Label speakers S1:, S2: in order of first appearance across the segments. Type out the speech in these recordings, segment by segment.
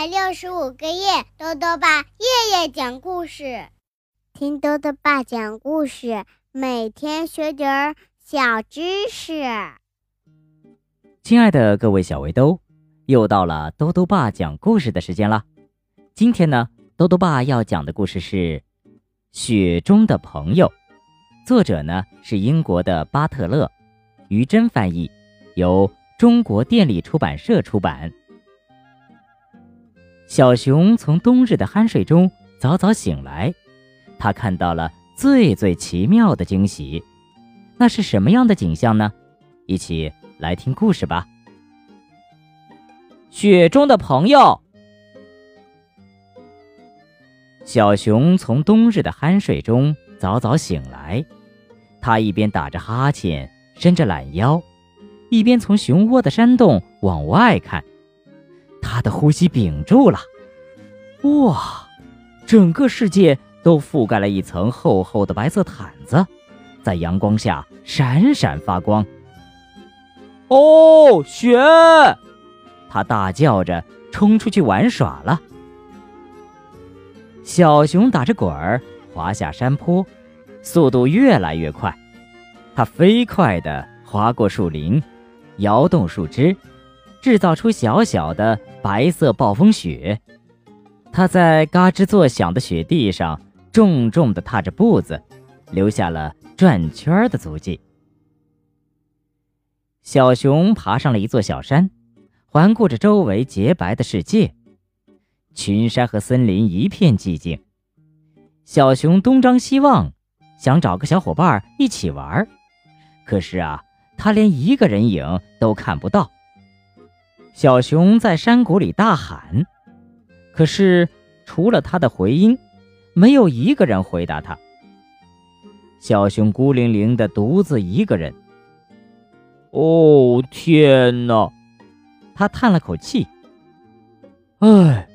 S1: 百六十五个夜，豆豆爸夜夜讲故事，听豆豆爸讲故事，每天学点儿小知识。
S2: 亲爱的各位小围兜，又到了豆豆爸讲故事的时间了。今天呢，豆豆爸要讲的故事是《雪中的朋友》，作者呢是英国的巴特勒，于真翻译，由中国电力出版社出版。小熊从冬日的酣睡中早早醒来，它看到了最最奇妙的惊喜。那是什么样的景象呢？一起来听故事吧。雪中的朋友，小熊从冬日的酣睡中早早醒来，它一边打着哈欠，伸着懒腰，一边从熊窝的山洞往外看。他的呼吸屏住了，哇！整个世界都覆盖了一层厚厚的白色毯子，在阳光下闪闪发光。哦，雪！他大叫着冲出去玩耍了。小熊打着滚儿滑下山坡，速度越来越快。它飞快地滑过树林，摇动树枝。制造出小小的白色暴风雪，他在嘎吱作响的雪地上重重地踏着步子，留下了转圈的足迹。小熊爬上了一座小山，环顾着周围洁白的世界，群山和森林一片寂静。小熊东张西望，想找个小伙伴一起玩，可是啊，他连一个人影都看不到。小熊在山谷里大喊，可是除了他的回音，没有一个人回答他。小熊孤零零的独自一个人。哦天哪！他叹了口气。唉，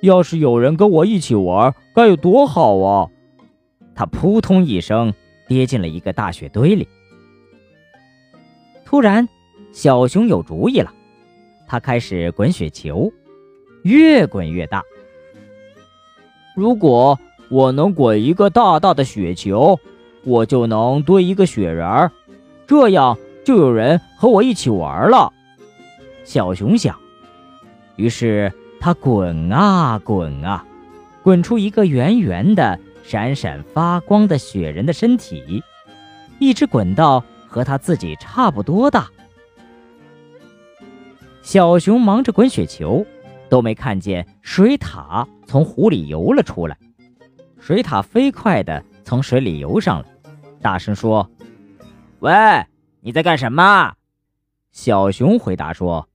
S2: 要是有人跟我一起玩，该有多好啊！他扑通一声跌进了一个大雪堆里。突然，小熊有主意了。他开始滚雪球，越滚越大。如果我能滚一个大大的雪球，我就能堆一个雪人儿，这样就有人和我一起玩了。小熊想。于是他滚啊滚啊，滚出一个圆圆的、闪闪发光的雪人的身体，一直滚到和他自己差不多大。小熊忙着滚雪球，都没看见水獭从湖里游了出来。水獭飞快地从水里游上来，大声说：“喂，你在干什么？”小熊回答说：“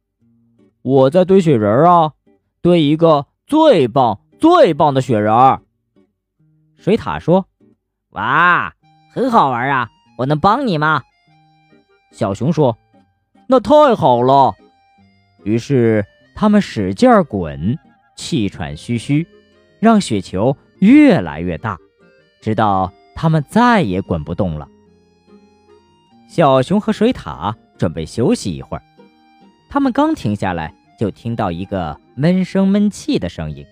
S2: 我在堆雪人啊，堆一个最棒、最棒的雪人。”水獭说：“哇，很好玩啊，我能帮你吗？”小熊说：“那太好了。”于是他们使劲儿滚，气喘吁吁，让雪球越来越大，直到他们再也滚不动了。小熊和水獭准备休息一会儿，他们刚停下来，就听到一个闷声闷气的声音。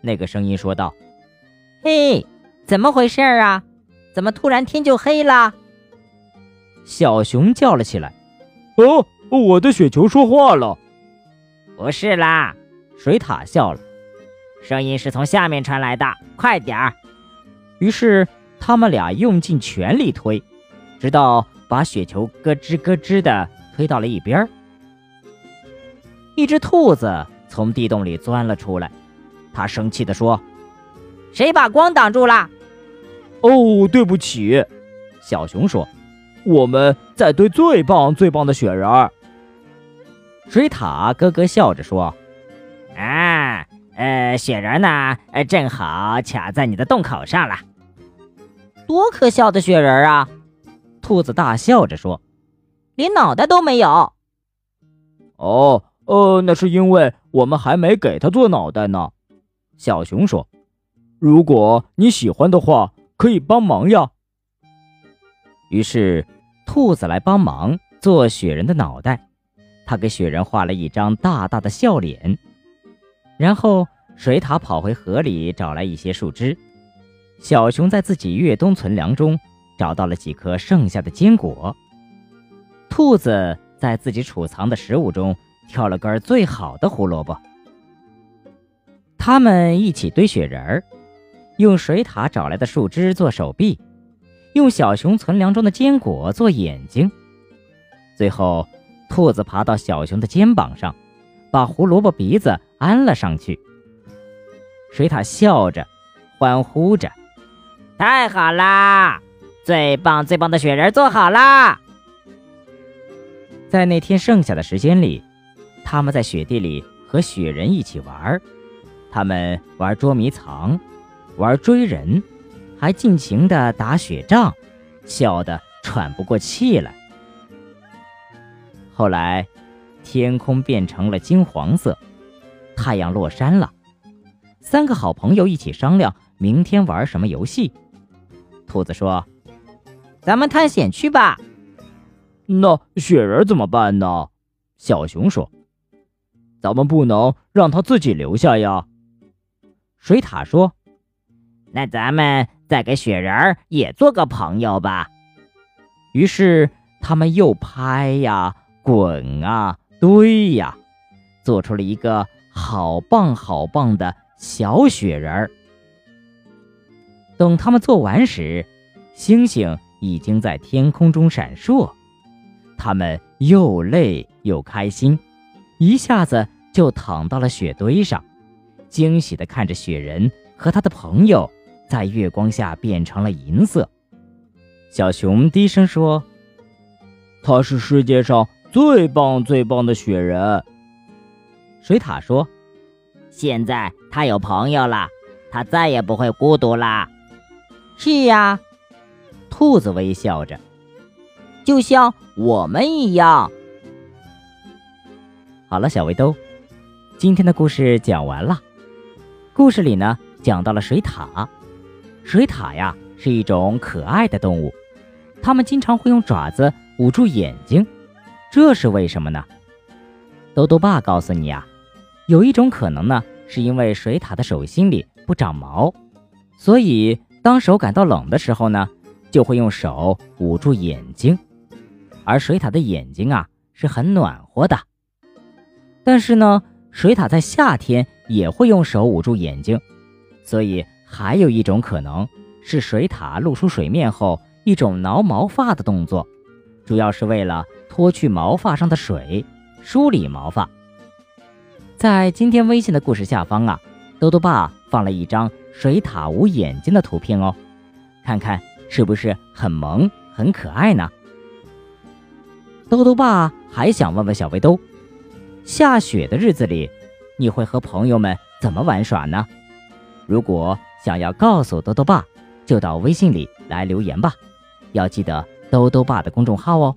S2: 那个声音说道：“
S3: 嘿，怎么回事啊？怎么突然天就黑了？”
S2: 小熊叫了起来：“
S4: 哦！”我的雪球说话了，
S3: 不是啦，
S2: 水獭笑了，
S3: 声音是从下面传来的，快点儿。
S2: 于是他们俩用尽全力推，直到把雪球咯吱咯吱的推到了一边。一只兔子从地洞里钻了出来，它生气地说：“
S3: 谁把光挡住了？”
S4: 哦，对不起，
S2: 小熊说：“
S4: 我们在堆最棒最棒的雪人儿。”
S2: 水獭咯咯笑着说：“
S3: 啊，呃，雪人呢？呃，正好卡在你的洞口上了。多可笑的雪人啊！”
S2: 兔子大笑着说：“
S3: 连脑袋都没有。”
S4: 哦，呃，那是因为我们还没给他做脑袋呢。”
S2: 小熊说：“
S4: 如果你喜欢的话，可以帮忙呀。”
S2: 于是，兔子来帮忙做雪人的脑袋。他给雪人画了一张大大的笑脸。然后水獭跑回河里找来一些树枝，小熊在自己越冬存粮中找到了几颗剩下的坚果，兔子在自己储藏的食物中挑了根最好的胡萝卜。他们一起堆雪人儿，用水獭找来的树枝做手臂，用小熊存粮中的坚果做眼睛。最后，兔子爬到小熊的肩膀上，把胡萝卜鼻子安了上去。水獭笑着，欢呼着：“
S3: 太好啦！最棒最棒的雪人做好啦！”
S2: 在那天剩下的时间里，他们在雪地里和雪人一起玩。他们玩捉迷藏，玩追人，还尽情地打雪仗，笑得喘不过气来。后来，天空变成了金黄色，太阳落山了。三个好朋友一起商量明天玩什么游戏。兔子说：“
S3: 咱们探险去吧。”
S4: 那雪人怎么办呢？小熊说：“咱们不能让他自己留下呀。”
S2: 水獭说：“
S3: 那咱们再给雪人也做个朋友吧。”
S2: 于是他们又拍呀。滚啊，堆呀，做出了一个好棒好棒的小雪人儿。等他们做完时，星星已经在天空中闪烁。他们又累又开心，一下子就躺到了雪堆上，惊喜地看着雪人和他的朋友在月光下变成了银色。小熊低声说：“
S4: 他是世界上。”最棒最棒的雪人，
S2: 水獭说：“
S3: 现在他有朋友了，他再也不会孤独啦。”
S2: 是呀，兔子微笑着，
S3: 就像我们一样。
S2: 好了，小围兜，今天的故事讲完了。故事里呢，讲到了水獭。水獭呀，是一种可爱的动物，它们经常会用爪子捂住眼睛。这是为什么呢？豆豆爸告诉你啊，有一种可能呢，是因为水獭的手心里不长毛，所以当手感到冷的时候呢，就会用手捂住眼睛。而水獭的眼睛啊是很暖和的。但是呢，水獭在夏天也会用手捂住眼睛，所以还有一种可能是水獭露出水面后一种挠毛发的动作，主要是为了。脱去毛发上的水，梳理毛发。在今天微信的故事下方啊，豆豆爸放了一张水獭捂眼睛的图片哦，看看是不是很萌、很可爱呢？豆豆爸还想问问小围兜，下雪的日子里，你会和朋友们怎么玩耍呢？如果想要告诉豆豆爸，就到微信里来留言吧，要记得豆豆爸的公众号哦。